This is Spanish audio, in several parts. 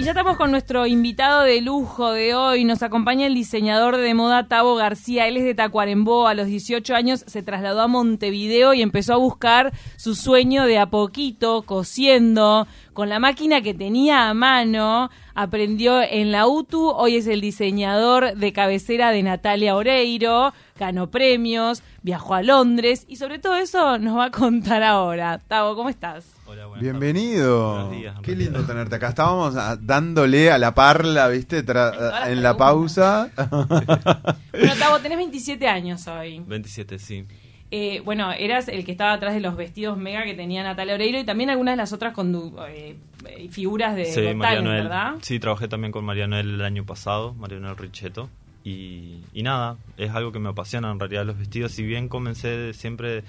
Y ya estamos con nuestro invitado de lujo de hoy. Nos acompaña el diseñador de moda Tavo García. Él es de Tacuarembó. A los 18 años se trasladó a Montevideo y empezó a buscar su sueño de a poquito, cosiendo, con la máquina que tenía a mano. Aprendió en la UTU. Hoy es el diseñador de cabecera de Natalia Oreiro. Ganó premios, viajó a Londres y sobre todo eso nos va a contar ahora. Tavo, ¿cómo estás? Hola, buenas Bienvenido. Buenos días, Qué lindo tenerte acá. Estábamos ah, dándole a la parla, ¿viste? Tra- las en la pausa. Bueno, Tavo, tenés 27 años hoy. 27, sí. Eh, bueno, eras el que estaba atrás de los vestidos mega que tenía Natalia Oreiro y también algunas de las otras condu- eh, figuras de Sí, Talent. ¿verdad? Sí, trabajé también con María Noel el año pasado, María Noel Richetto. Y, y nada, es algo que me apasiona en realidad los vestidos. Si bien comencé siempre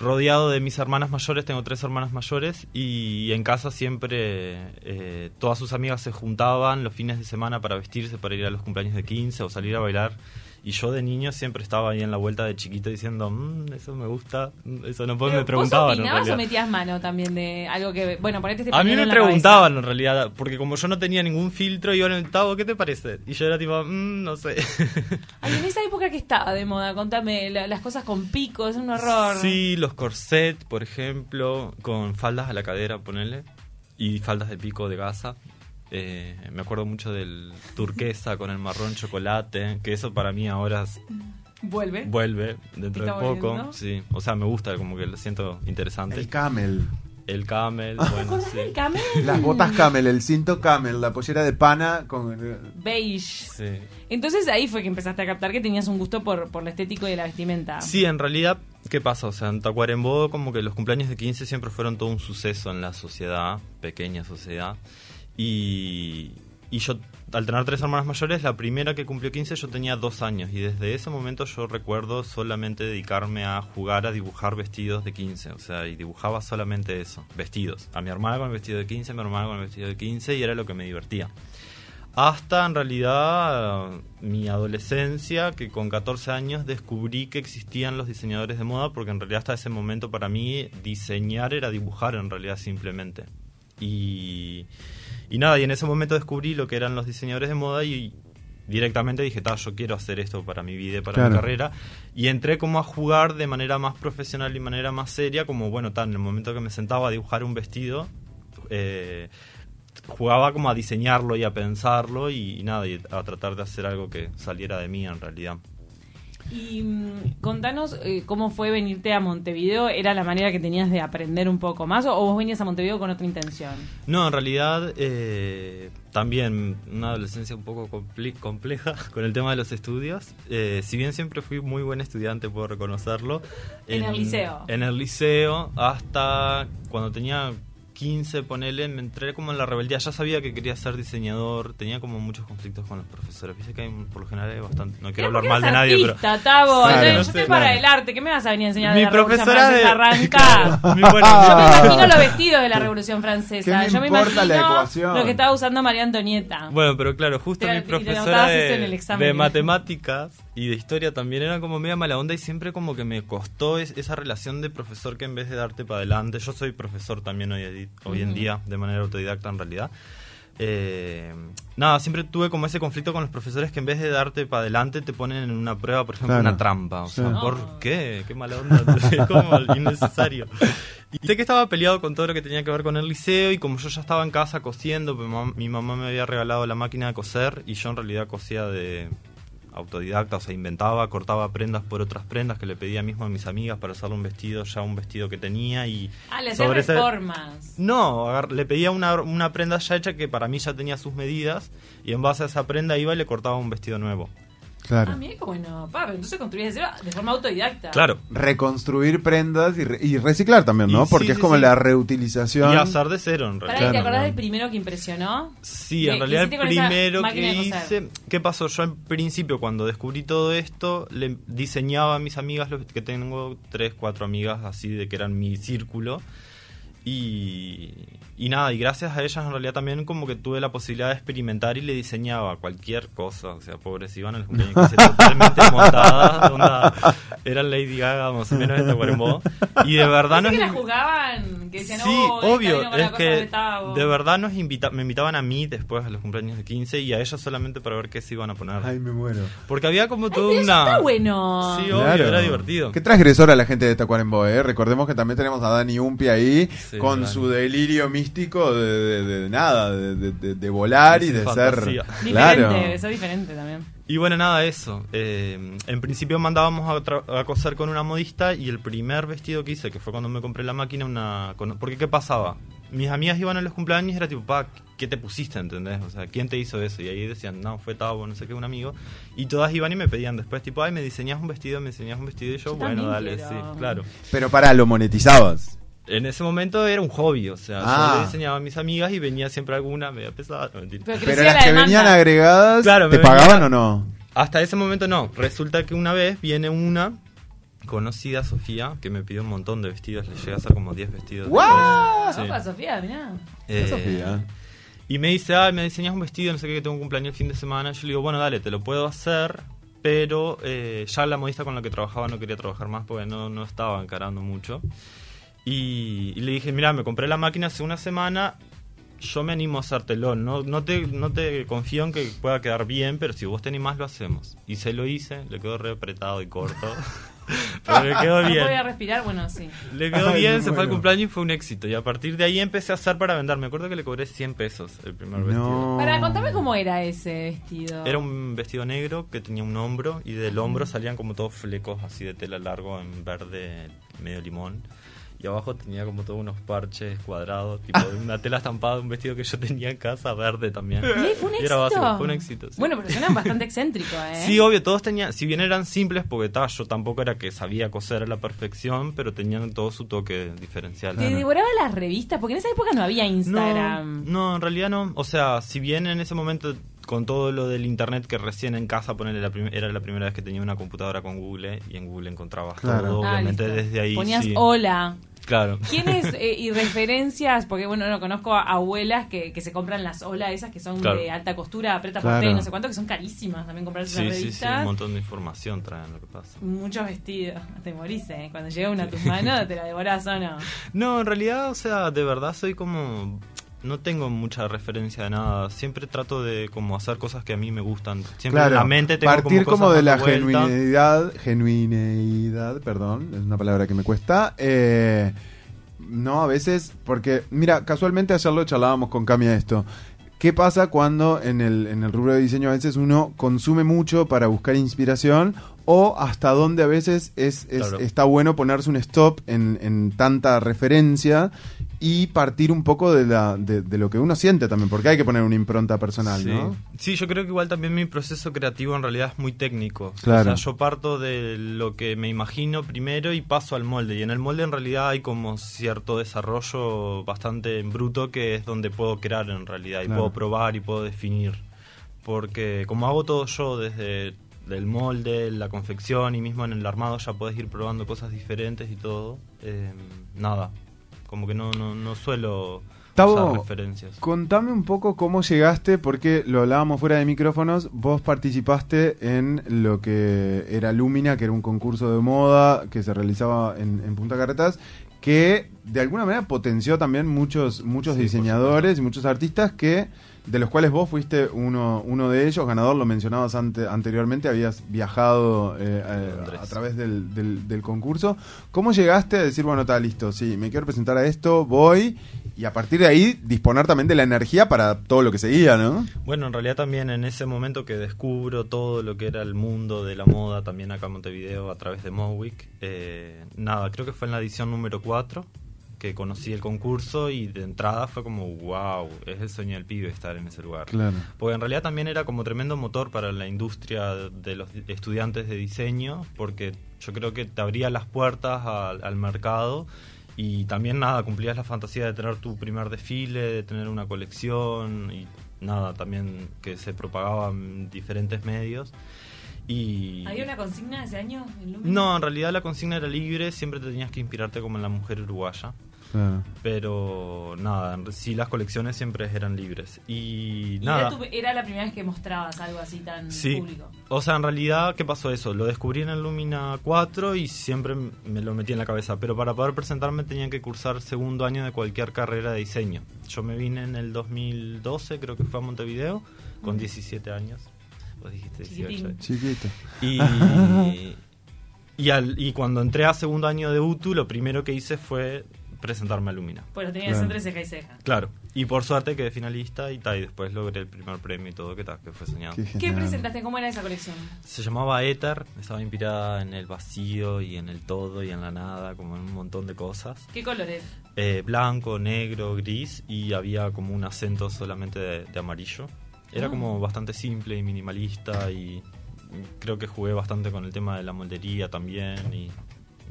rodeado de mis hermanas mayores, tengo tres hermanas mayores, y en casa siempre eh, todas sus amigas se juntaban los fines de semana para vestirse, para ir a los cumpleaños de 15 o salir a bailar. Y yo de niño siempre estaba ahí en la vuelta de chiquito diciendo, "Mm, eso me gusta, mm, eso no puedo, Pero, me preguntaban. ¿Vos en opinabas o realidad. metías mano también de algo que, bueno, ponete este A mí me en cabeza? preguntaban en realidad, porque como yo no tenía ningún filtro, iban en Tavo, ¿qué te parece? Y yo era tipo, "Mm, no sé. Ay, en esa época que estaba de moda, contame, la- las cosas con pico, es un horror. Sí, los corsets, por ejemplo, con faldas a la cadera, ponele, y faldas de pico de gasa. Eh, me acuerdo mucho del turquesa con el marrón chocolate, que eso para mí ahora es- Vuelve. vuelve dentro de poco. volviendo. Sí, o sea, me gusta, como que lo siento interesante. El camel. El camel, ¿Te bueno, sí. del camel? Las botas camel, el cinto camel, la pollera de pana con... Beige. Sí. Entonces ahí fue que empezaste a captar que tenías un gusto por, por lo estético y la vestimenta. Sí, en realidad, ¿qué pasa? O sea, en Tacuarembó como que los cumpleaños de 15 siempre fueron todo un suceso en la sociedad, pequeña sociedad. Y, y yo, al tener tres hermanas mayores, la primera que cumplió 15 yo tenía dos años. Y desde ese momento yo recuerdo solamente dedicarme a jugar, a dibujar vestidos de 15. O sea, y dibujaba solamente eso, vestidos. A mi hermana con el vestido de 15, a mi hermana con el vestido de 15 y era lo que me divertía. Hasta en realidad mi adolescencia, que con 14 años descubrí que existían los diseñadores de moda, porque en realidad hasta ese momento para mí diseñar era dibujar en realidad simplemente. Y, y nada, y en ese momento descubrí lo que eran los diseñadores de moda y directamente dije, "Ta, yo quiero hacer esto para mi vida y para mi carrera. Y entré como a jugar de manera más profesional y manera más seria, como bueno, tan en el momento que me sentaba a dibujar un vestido, eh, jugaba como a diseñarlo y a pensarlo y, y nada, y a tratar de hacer algo que saliera de mí en realidad. Y mm, contanos eh, cómo fue venirte a Montevideo. ¿Era la manera que tenías de aprender un poco más o, o vos venías a Montevideo con otra intención? No, en realidad eh, también una adolescencia un poco compleja con el tema de los estudios. Eh, si bien siempre fui muy buen estudiante, puedo reconocerlo. En el liceo. En el liceo, hasta cuando tenía 15, ponele, me entré como en la rebeldía. Ya sabía que quería ser diseñador, tenía como muchos conflictos con los profesores. Viste que hay, por lo general hay bastante... No quiero hablar mal de nadie, pero... Tavo. Claro, no yo sé, estoy para claro. el arte. ¿Qué me vas a venir a enseñar Mi de la Revolución profesora de... Francesa? Arranca. Mi- bueno, Yo me imagino los vestidos de la Revolución Francesa. ¿Qué me Yo me importa imagino la ecuación? lo que estaba usando María Antonieta. Bueno, pero claro, justo Te- mi profesora de, matemáticas y de historia también era como media mala onda y siempre como que me costó es- esa relación de profesor que en vez de darte para adelante, yo soy profesor también hoy, hoy en día de manera autodidacta en realidad. Eh, nada, siempre tuve como ese conflicto con los profesores que en vez de darte para adelante te ponen en una prueba, por ejemplo, Claro. una trampa. O Sí. sea. ¿por qué? Qué mala onda. Es como innecesario. Y sé que estaba peleado con todo lo que tenía que ver con el liceo y como yo ya estaba en casa cosiendo, mi mam- mi mamá me había regalado la máquina de coser y yo en realidad cosía de autodidacta, o sea, inventaba, cortaba prendas por otras prendas que le pedía mismo a mis amigas para hacerle un vestido, ya un vestido que tenía y... Ah, le sobre ese- reformas. no, le pedía una, una prenda ya hecha que para mí ya tenía sus medidas y en base a esa prenda iba y le cortaba un vestido nuevo. Claro. Ah, mira qué bueno. Pa, pero entonces construías de cero de forma autodidacta. Claro. Reconstruir prendas y, re- y reciclar también, ¿no? Y sí, Porque es sí, como sí. la reutilización. Y hacer de cero en realidad. ¿y ¿te Claro, acordás claro. del primero que impresionó? Sí, ¿Qué- en realidad el primero que hice... ¿Qué pasó? Yo en principio cuando descubrí todo esto, le diseñaba a mis amigas, los- que tengo tres, cuatro amigas así de que eran mi círculo, Y, y nada, y gracias a ellas en realidad también como que tuve la posibilidad de experimentar y le diseñaba cualquier cosa. O sea, pobres iban al cumpleaños totalmente montadas. onda, eran Lady Gaga más o menos de Tacuarembó. Y de verdad nos... que la jugaban, que decían, Sí, "Oh, obvio, es que de Tavo". de verdad nos invita me invitaban a mí después a los cumpleaños de 15 y a ellas solamente para ver qué se iban a poner. Ay, me muero. Porque había como eso una... está bueno. Sí, obvio, Claro. era divertido. Qué transgresora la gente de Tacuarembó, ¿eh? Recordemos que también tenemos a Dani Umpi ahí Sí, con Dani. su delirio místico de, de- de- de nada, de, de- volar y de fantasía. ser... Diferente, Claro. eso es diferente también. Y bueno, nada, eso. Eh, en principio mandábamos a, coser con una modista y el primer vestido que hice, que fue cuando me compré la máquina, una... con- porque ¿qué pasaba? Mis amigas iban a los cumpleaños y era tipo, pa, ¿qué te pusiste, entendés? O sea, ¿quién te hizo eso? Y ahí decían, no, fue Tavo, no sé qué, un amigo. Y todas iban y me pedían después, tipo, ay, me diseñás un vestido, me diseñás un vestido. Y yo, Yo bueno, dale, quiero. sí, claro. Pero para, lo monetizabas. En ese momento era un hobby, o sea, Ah. yo le diseñaba a mis amigas y venía siempre alguna media pesada. no, mentira. Pero Pero las la que demanda. venían agregadas, Claro, ¿te me pagaban venía- o no? Hasta ese momento no. Resulta que una vez viene una conocida, Sofía, que me pidió un montón de vestidos. Le llegué a hacer como 10 vestidos. Opa, Sofía, mirá. Eh, Sofía. Y me dice, ay, me diseñas un vestido, no sé qué, que tengo un cumpleaños el fin de semana. Yo le digo, bueno, dale, te lo puedo hacer, pero eh, ya la modista con la que trabajaba no quería trabajar más porque no, no estaba encarando mucho. Y, y le dije, mira, me compré la máquina hace una semana, yo me animo a hacértelo. No, no, te, no te confío en que pueda quedar bien, pero si vos te animás lo hacemos. Y se lo hice, le quedó re apretado y corto. pero le quedó No bien. podía respirar, bueno, sí. Le quedó Ay, bien, se fue al cumpleaños y fue un éxito. Y a partir de ahí empecé a hacer para vender. Me acuerdo que le cobré 100 pesos el primer vestido. No. Para, contame cómo era ese vestido. Era un vestido negro que tenía un hombro y del hombro salían como todos flecos así de tela largo en verde medio limón. Y abajo tenía como todos unos parches cuadrados, tipo de una tela estampada de un vestido que yo tenía en casa verde también. ¿Y ahí fue un Y éxito? era básico, fue un éxito. sí. Bueno, pero suenan bastante excéntrico, ¿eh? Sí, obvio, todos tenían, si bien eran simples, porque ta, yo tampoco era que sabía coser a la perfección, pero tenían todo su toque diferencial. Te devoraba las revistas, porque en esa época no había Instagram. No, no, en realidad no. O sea, si bien en ese momento con todo lo del internet que recién en casa ponerle la era la primera vez que tenía una computadora con Google y en Google encontrabas Claro. todo, Ah, obviamente listo. desde ahí Ponías sí. hola. Claro. ¿Quiénes eh, y referencias? Porque bueno, no conozco a abuelas que, que se compran las olas esas que son Claro. de alta costura, aprieta Claro. por y no sé cuánto, que son carísimas también comprarse Sí, las sí, sí, revistas. un montón de información traen lo que pasa. Muchos vestidos. Te morís, ¿eh? Cuando llega una a tus manos, te la devorás o no. No, en realidad, o sea, de verdad soy como no tengo mucha referencia de nada. Siempre trato de como hacer cosas que a mí me gustan. Siempre Claro, en la mente tengo partir como, como, de la vuelta. genuinidad, genuineidad, perdón, es una palabra que me cuesta. eh, no, a veces, porque, mira, casualmente ayer lo charlábamos con Cami esto. ¿Qué pasa cuando en el, en el rubro de diseño a veces uno consume mucho para buscar inspiración o hasta dónde a veces es, es- Claro. está bueno ponerse un stop en, en tanta referencia y partir un poco de, la, de, de lo que uno siente también, porque hay que poner una impronta personal, sí. ¿no? Sí, yo creo que igual también mi proceso creativo en realidad es muy técnico. Claro. O sea, yo parto de lo que me imagino primero y paso al molde. Y en el molde en realidad hay como cierto desarrollo bastante bruto que es donde puedo crear en realidad. Y Claro. puedo probar y puedo definir. Porque como hago todo yo desde el molde, la confección y mismo en el armado ya puedes ir probando cosas diferentes y todo. eh, nada, como que no, no, no suelo Tavo, usar referencias. Contame un poco cómo llegaste, porque lo hablábamos fuera de micrófonos, vos participaste en lo que era Lumina, que era un concurso de moda que se realizaba en, en Punta Carretas, que de alguna manera potenció también muchos, muchos Sí, diseñadores y muchos artistas que de los cuales vos fuiste uno, uno de ellos, ganador, lo mencionabas ante- anteriormente, habías viajado eh, eh, a través del, del- del concurso. ¿Cómo llegaste a decir, bueno, está listo, sí, me quiero presentar a esto, voy, y a partir de ahí disponer también de la energía para todo lo que seguía, ¿no? Bueno, en realidad también en ese momento que descubro todo lo que era el mundo de la moda, también acá en Montevideo a través de Mowick, eh, nada, creo que fue en la edición número 4 que conocí el concurso y de entrada fue como, wow, es el sueño del pibe estar en ese lugar. Claro. Porque en realidad también era como tremendo motor para la industria de los estudiantes de diseño, porque yo creo que te abría las puertas al, al mercado y también nada, cumplías la fantasía de tener tu primer desfile, de tener una colección y nada, también que se propagaba en diferentes medios. Y ¿Había una consigna ese año en no, en realidad la consigna era libre, siempre te tenías que inspirarte como en la mujer uruguaya. Claro. Pero nada, sí las colecciones siempre eran libres. Y, Y nada. era, tu- era la primera vez que mostrabas algo así tan Sí. público. O sea, en realidad, ¿qué pasó eso? Lo descubrí en el Lumina 4 y siempre me lo metí en la cabeza. Pero para poder presentarme tenía que cursar segundo año de cualquier carrera de diseño. Yo me vine en el 2012, creo que fue a Montevideo, con 17 años. Vos dijiste 18. Chiquitín. Chiquito. Y, y, al- y cuando entré a segundo año de UTU, lo primero que hice fue presentarme a Lumina. Pues tenías Claro. entre ceja y ceja. Claro. Y por suerte quedé finalista y, ta, y después logré el primer premio y todo, que, ta, que fue soñado. Qué ¿Qué presentaste? ¿Cómo era esa colección? Se llamaba Éter, estaba inspirada en el vacío y en el todo y en la nada, como en un montón de cosas. ¿Qué colores? Eh, blanco, negro, gris y había como un acento solamente de, de amarillo. Era Ah. como bastante simple y minimalista y creo que jugué bastante con el tema de la moldería también y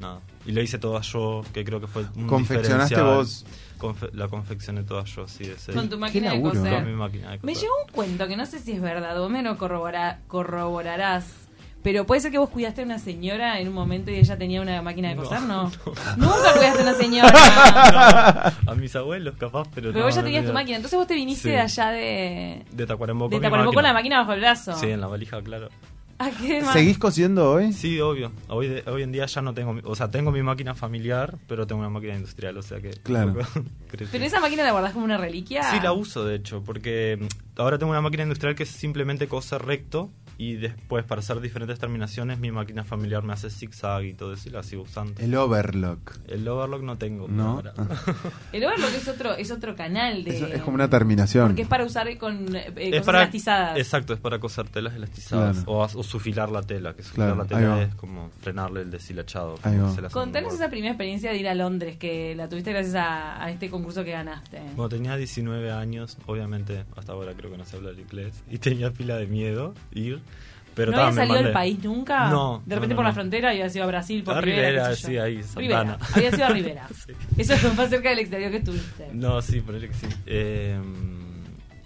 nada. Y lo hice toda yo, que creo que fue un ¿Confeccionaste vos? Confe- la confeccioné toda yo, sí, de ese- Con tu máquina de laburo. con mi coser. máquina de Me coser. llegó un cuento que no sé si es verdad, me lo corrobora- corroborarás. Pero puede ser que vos cuidaste a una señora en un momento y ella tenía una máquina de No, coser, ¿no? no. Nunca cuidaste a una señora. a mis abuelos capaz, pero Pero no, vos ya no tenías tu máquina. Entonces vos te viniste Sí. de allá de. De Tacuarembó De con Tacuarembó con la máquina. máquina bajo el brazo. Sí, en la valija, claro. Qué más. ¿Seguís cosiendo hoy? Sí, obvio. Hoy, de- hoy en día ya no tengo, mi- o sea, tengo mi máquina familiar, pero tengo una máquina industrial, o sea que... Claro. Pero esa máquina la guardás como una reliquia. Sí, la uso, de hecho, porque mm, ahora tengo una máquina industrial que es simplemente coser recto y después para hacer diferentes terminaciones mi máquina familiar me hace zigzag y todo eso y la sigo usando. El overlock. El overlock no tengo. ¿No? ahora. El overlock es otro, es otro canal de. Es, es como una terminación. Porque es para usar con eh, Es cosas para, elastizadas. Exacto, es para coser telas elastizadas Claro. o, o sufilar la tela, que sufilar Claro, la tela es como frenarle el deshilachado. Contanos esa primera experiencia de ir a Londres, que la tuviste gracias a, a este concurso que ganaste. Cuando tenía 19 años, obviamente hasta ahora creo que no sé hablar inglés, y tenía pila de miedo ir. Pero ¿No había salido del país nunca? No, De repente no, por la frontera había sido a Brasil, por A Rivera. Rivera, sí, ahí, Rivera. Santana. Había sido a Rivera. Sí. Eso es lo más cerca del exterior que estuviste. No, sí, ponele que sí. Eh,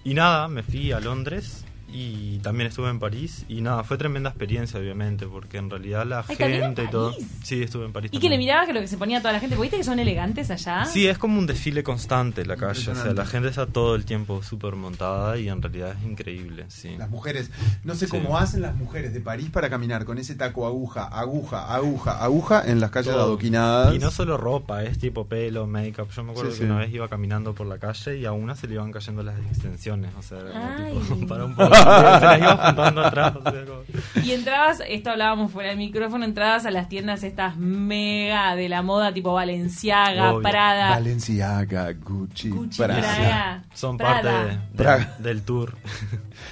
y nada, me fui a Londres y también estuve en París. Y nada, fue tremenda experiencia, obviamente, porque en realidad la Ay, ¿también en gente y todo. Sí, estuve en París. Y que le mirabas que lo que se ponía toda la gente. porque ¿Viste que son elegantes allá? Sí, es como un desfile constante la calle. O sea, la gente está todo el tiempo súper montada y en realidad es increíble, sí. Las mujeres, no sé Sí. cómo hacen las mujeres de París para caminar con ese taco aguja, aguja, aguja, aguja en las calles Todo. adoquinadas. Y no solo ropa, es tipo pelo, make-up. Yo me acuerdo Sí, que sí. una vez iba caminando por la calle y a una se le iban cayendo las extensiones. O sea, era como tipo, para un poco. se las iba juntando atrás. O sea, como- Y entrabas, esto hablábamos fuera del micrófono, entrabas a las tiendas estas mega de la moda tipo Valenciaga, Obvio. Prada. Valenciaga, Gucci, Gucci, Prada. Prada. Son Prada. parte de- de- Praga. del tour.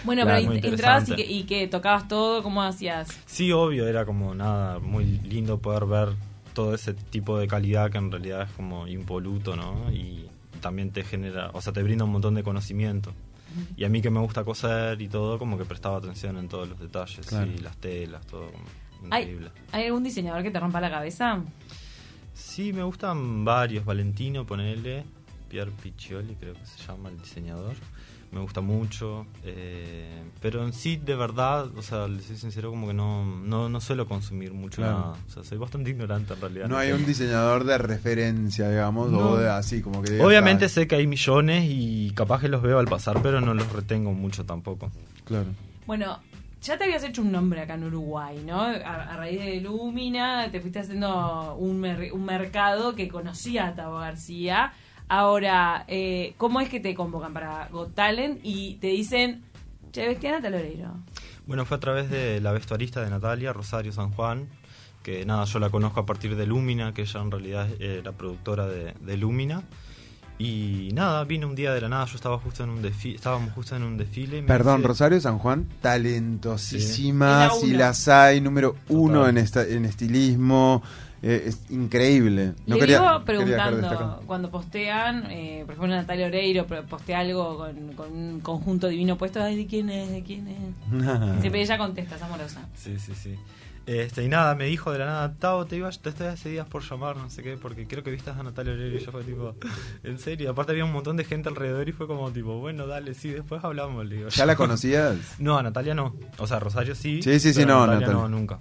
Bueno, Claro, pero entrabas y que, y que tocabas todo, ¿cómo hacías? Sí, obvio, era como nada, muy lindo poder ver todo ese tipo de calidad que en realidad es como impoluto, ¿no? Y también te genera, o sea, te brinda un montón de conocimiento. Y a mí que me gusta coser y todo, como que prestaba atención en todos los detalles Claro. y las telas, todo como ¿Hay, increíble. ¿Hay algún diseñador que te rompa la cabeza? Sí, me gustan varios, Valentino, ponele, Pier Piccioli creo que se llama el diseñador. Me gusta mucho, eh, pero en sí, de verdad, o sea, les soy sincero, como que no, no, no suelo consumir mucho Claro. nada. O sea, soy bastante ignorante en realidad. No hay un diseñador de referencia, digamos, No. o de así, como que... Obviamente ah, sé que hay millones y capaz que los veo al pasar, pero no los retengo mucho tampoco. Claro. Bueno, ya te habías hecho un nombre acá en Uruguay, ¿no? A, a raíz de Lumina te fuiste haciendo un, mer- un mercado que conocía a Tabo García. Ahora, eh, ¿cómo es que te convocan para Got Talent y te dicen, che, Bestiana Taloreiro? Bueno, fue a través de la vestuarista de Natalia, Rosario San Juan, que nada, yo la conozco a partir de Lumina, que ella en realidad era productora de, de Lumina. Y nada, vino un día de la nada, yo estaba justo en un desfile, estábamos justo en un desfile. y me Perdón, dice- Rosario San Juan, talentosísima, Es la si las hay, número uno Total. en, esta, en estilismo, eh, es increíble. No Le quería- digo preguntando, cuando postean, eh, por ejemplo Natalia Oreiro postea algo con, con un conjunto divino puesto, ay, ¿de quién es? ¿De quién es? Siempre ella contesta, es amorosa. Sí, sí, sí. Este, y nada, me dijo de la nada, Tao, te, iba, te estoy hace días por llamar, no sé qué, porque creo que viste a Natalia Oreiro y yo fue tipo, en serio. Aparte había un montón de gente alrededor y fue como tipo, bueno, dale, sí, después hablamos, le digo. ¿Ya la conocías? No, a Natalia no. O sea, Rosario sí. Sí, sí, sí, no, Natalia, Natalia. no, nunca.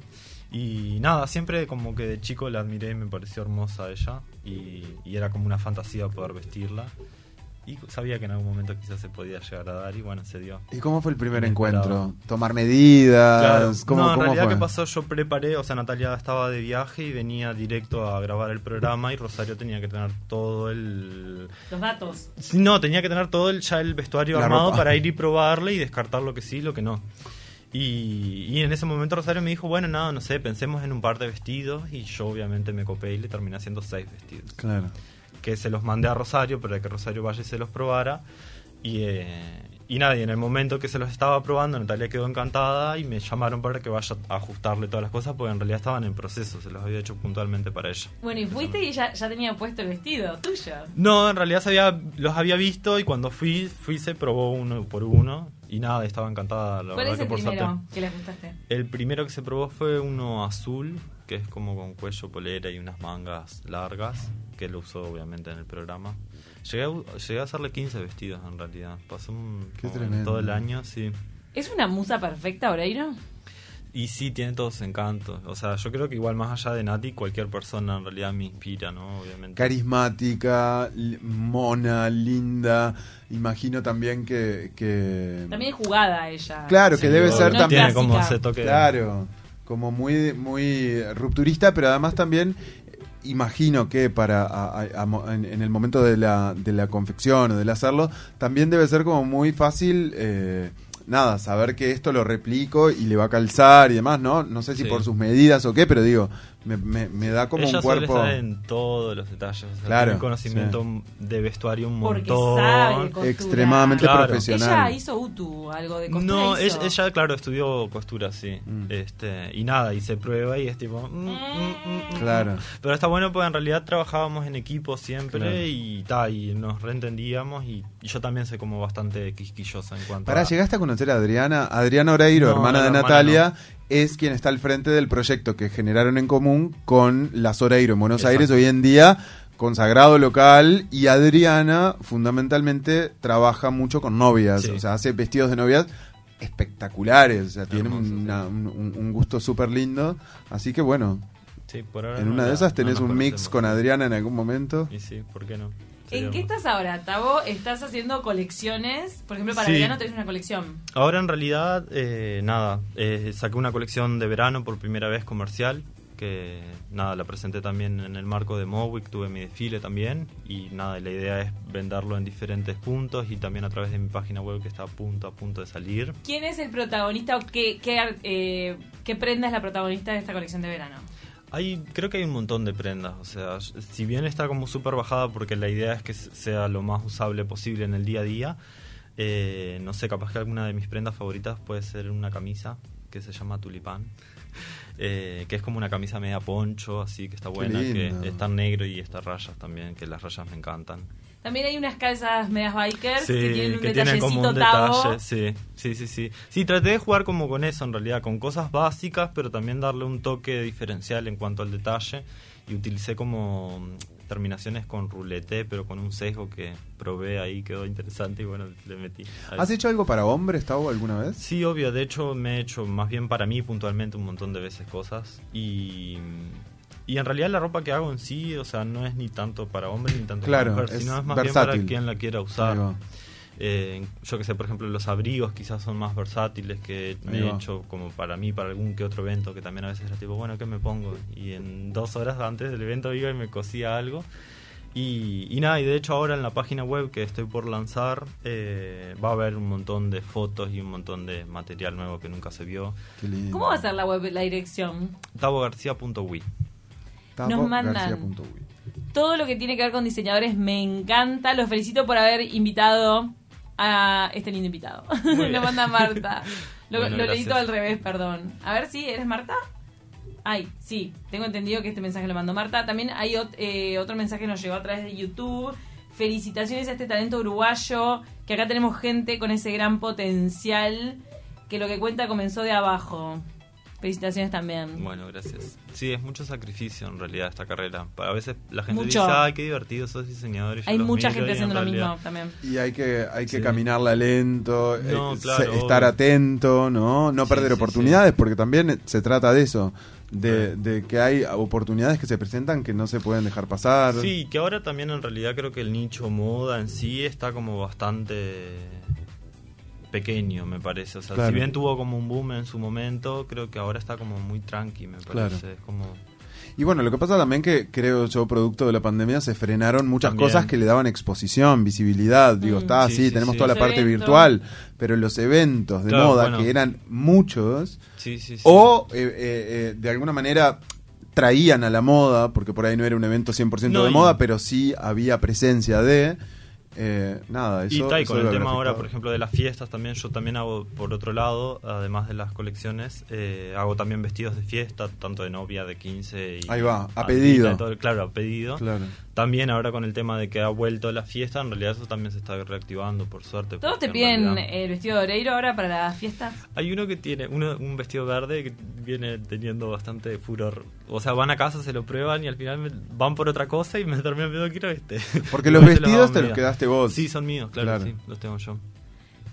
Y nada, siempre como que de chico la admiré y me pareció hermosa ella. Y, y era como una fantasía poder vestirla. Y sabía que en algún momento quizás se podía llegar a dar y bueno, se dio. ¿Y cómo fue el primer Inesperado. encuentro? ¿Tomar medidas? Claro. ¿Cómo, no, en cómo realidad, fue? ¿qué pasó? Yo preparé, o sea, Natalia estaba de viaje y venía directo a grabar el programa y Rosario tenía que tener todo el... Los datos. No, tenía que tener todo el, ya el vestuario La armado ropa. para ir y probarle y descartar lo que sí y lo que no. Y, y en ese momento Rosario me dijo, bueno, nada, no sé, pensemos en un par de vestidos y yo obviamente me copé y le terminé haciendo seis vestidos. Claro. Que se los mandé a Rosario para que Rosario vaya y se los probara. Y, eh, y nada, y en el momento que se los estaba probando, Natalia quedó encantada y me llamaron para que vaya a ajustarle todas las cosas porque en realidad estaban en proceso, se los había hecho puntualmente para ella. Bueno, y fuiste y ya, ya tenía puesto el vestido tuyo. No, en realidad se había, los había visto y cuando fui, fui se probó uno por uno y nada, estaba encantada. La ¿Cuál verdad es que el por primero sartén. que le ajustaste? El primero que se probó fue uno azul, que es como con cuello, polera y unas mangas largas, que lo usó obviamente en el programa. Llegué a, llegué a hacerle 15 vestidos en realidad. Pasó un, Qué como tremendo. todo el año, sí. ¿Es una musa perfecta, Oreiro? Y sí, tiene todos sus encantos. O sea, yo creo que igual más allá de Nati, cualquier persona en realidad me inspira, ¿no? Obviamente. Carismática, mona, linda. Imagino también que... que... También es jugada ella. Claro, que debe ser No también... Tiene como ese toque. Claro, como muy, muy rupturista, pero además también imagino que para a- a- a en, en el momento de la, de la confección o del hacerlo, también debe ser como muy fácil, eh, nada, saber que esto lo replico y le va a calzar y demás, ¿no? No sé si Sí. por sus medidas o qué, pero digo, me, me- me da como Ella un suele cuerpo... estar en todos los detalles. O sea, Claro, tiene conocimiento de vestuario un Porque montón. sabe costura. Extremadamente Claro. profesional. Ella hizo UTU, algo de costura No, hizo. ella, ella, claro, estudió costura, sí. Mm. Este, y nada, y se prueba y es tipo... mm, mm. Claro. Pero está bueno porque en realidad trabajábamos en equipo siempre Claro. y ta, y nos reentendíamos y, y yo también soy como bastante quisquillosa en cuanto Pará, a... ¿llegaste a conocer a Adriana? Adriana Oreiro, No, hermana de hermana Natalia, es quien está al frente del proyecto que generaron en común con las Oreiro en Buenos Exacto. Aires hoy en día, consagrado local, y Adriana fundamentalmente trabaja mucho con novias, Sí. o sea, hace vestidos de novias espectaculares, o sea, tiene Hermoso, una- sí. un, gusto súper lindo, así que bueno, Sí, por ahora en no una de esas tenés un mix con Adriana en algún momento. Y sí, ¿por qué no? ¿En qué estás ahora, Tavo? ¿Estás haciendo colecciones? Por ejemplo, para Sí. verano tenés una colección. Ahora en realidad, eh, nada, eh, saqué una colección de verano por primera vez comercial, que nada, la presenté también en el marco de Mowick, tuve mi desfile también, y nada, la idea es venderlo en diferentes puntos y también a través de mi página web que está a punto, a punto de salir. ¿Quién es el protagonista o qué, eh, qué prenda es la protagonista de esta colección de verano? Hay, creo que hay un montón de prendas, o sea, si bien está como súper bajada porque la idea es que sea lo más usable posible en el día a día, eh, no sé, capaz que alguna de mis prendas favoritas puede ser una camisa que se llama Tulipán, eh, que es como una camisa media poncho, así que está buena, que está negro y está rayas también, que las rayas me encantan. También hay unas calzas medias bikers Sí, que tienen un que tienen detallecito como un detalle, sí, sí, sí, sí. Sí, traté de jugar como con eso en realidad, con cosas básicas, pero también darle un toque diferencial en cuanto al detalle y utilicé como terminaciones con rulete, pero con un sesgo que probé ahí, quedó interesante y bueno, le metí. ¿Has hecho algo para hombres, Tavo, alguna vez? Sí, obvio, de hecho me he hecho más bien para mí puntualmente un montón de veces cosas y... Y en realidad la ropa que hago en sí, o sea, no es ni tanto para hombre ni tanto Claro, para mujer, es sino es más versátil. bien para quien la quiera usar. Eh, yo que sé, por ejemplo, los abrigos quizás son más versátiles que he hecho como para mí, para algún que otro evento, que también a veces era tipo, bueno, ¿qué me pongo? Y en dos horas antes del evento iba y me cosía algo. Y, y nada, y de hecho ahora en la página web que estoy por lanzar eh, va a haber un montón de fotos y un montón de material nuevo que nunca se vio. Qué lindo. ¿Cómo va a ser la web, la dirección? tavogarcia.wi Nos mandan-. Todo lo que tiene que ver con diseñadores me encanta. Los felicito por haber invitado a este lindo invitado. Lo manda Marta. Lo, Bueno, lo leí todo al revés, perdón. A ver si eres Marta. Ay, sí, tengo entendido que este mensaje lo mandó Marta. También hay ot- eh, otro mensaje que nos llegó a través de YouTube. Felicitaciones a este talento uruguayo, que acá tenemos gente con ese gran potencial, que lo que cuenta comenzó de abajo. Felicitaciones también. Bueno, gracias. Sí, es mucho sacrificio en realidad esta carrera. A veces la gente Mucho. dice, ay, qué divertido, sos diseñador. y yo Hay los mucha gente haciendo lo realidad- mismo también. Y hay que, hay que Sí. caminarla lento, No, eh, claro, se- estar atento, ¿no? No Sí, perder sí, oportunidades, porque también se trata de eso, de que hay oportunidades que se presentan que no se pueden dejar pasar. Sí, que ahora también en realidad creo que el nicho moda en sí está como bastante pequeño, me parece. O sea, Claro. si bien tuvo como un boom en su momento, creo que ahora está como muy tranqui, me Claro. parece. Es como... Y bueno, lo que pasa también que creo yo, producto de la pandemia, se frenaron muchas También. cosas que le daban exposición, visibilidad. Digo, Mm. está Sí, así, sí, tenemos sí. toda la parte virtual, pero los eventos de Claro, moda, bueno. que eran muchos, Sí, sí, sí. o eh, eh, eh, de alguna manera traían a la moda, porque por ahí no era un evento 100% No, de y- moda, pero sí había presencia de... eh, nada, eso... y está, y eso con el tema ahora, por ejemplo, de las fiestas también, yo también hago, por otro lado, además de las colecciones, eh, hago también vestidos de fiesta, tanto de novia, de 15 y... Ahí va, a pedido. y todo, claro, a pedido. Claro. También ahora con el tema de que ha vuelto la fiesta, en realidad eso también se está reactivando, por suerte. ¿Todos te en piden realidad- el vestido de Oreiro ahora para la fiesta? Hay uno que tiene uno, un vestido verde que viene teniendo bastante furor. O sea, van a casa, se lo prueban y al final me- van por otra cosa y me terminan pidiendo quiero este. Porque los vestidos te los mirar. Quedaste vos. Sí, son míos, claro, Claro. sí, los tengo yo.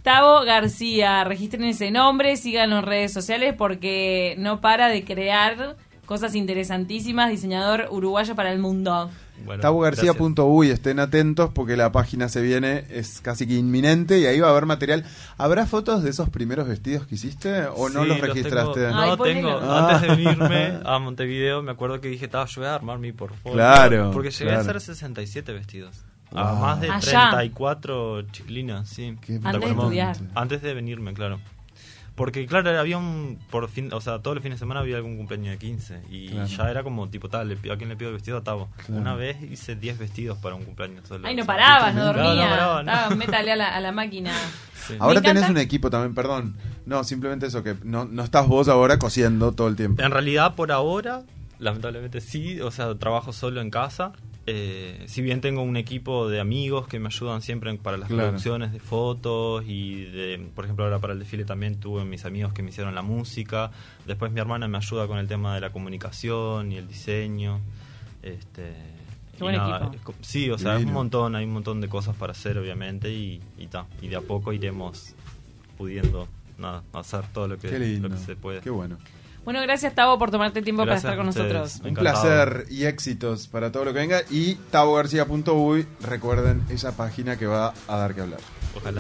Tavo García, registren ese nombre, síganlo en redes sociales porque no para de crear cosas interesantísimas, diseñador uruguayo para el mundo. Bueno, TaboGarcía.uy, estén atentos porque la página se viene, es casi que inminente y ahí va a haber material. ¿Habrá fotos de esos primeros vestidos que hiciste o no los registraste? tengo- Ay, no, ponelo. tengo. Ah. Antes de venirme a Montevideo, me acuerdo que dije, estaba yo voy a armar mi portfolio. Claro, Porque llegué claro. a hacer 67 vestidos. Wow. A más de Allá. 34 chiclinas, sí. Qué Antes de estudiar. Antes de venirme, claro. Porque, claro, había un. Por fin, o sea, todos los fines de semana había algún cumpleaños de 15. Y Claro. ya era como tipo tal: le pido- ¿a quién le pido el vestido? A Tavo. Claro. Una vez hice 10 vestidos para un cumpleaños. solo. Ay, no parabas, no no, no dormías. paraba, no. Estabas, métale a la, a la máquina. sí. Ahora tenés un equipo también, perdón. No, simplemente eso, que no, no estás vos ahora cosiendo todo el tiempo. En realidad, por ahora, lamentablemente sí. O sea, trabajo solo en casa. Eh, si bien tengo un equipo de amigos que me ayudan siempre en- para las Claro. producciones de fotos y de, por ejemplo ahora para el desfile también tuve mis amigos que me hicieron la música, después mi hermana me ayuda con el tema de la comunicación y el diseño, este Qué buen nada, equipo. es co- sí, o sea, es un montón, hay un montón de cosas para hacer obviamente y y, ta, y de a poco iremos pudiendo nada, hacer todo lo que, Qué lindo. lo que se puede. Qué bueno. Bueno, gracias Tavo por tomarte tiempo Gracias para estar con nosotros. Un placer y éxitos para todo lo que venga. Y tabogarcía.uy, recuerden esa página que va a dar que hablar. Ojalá.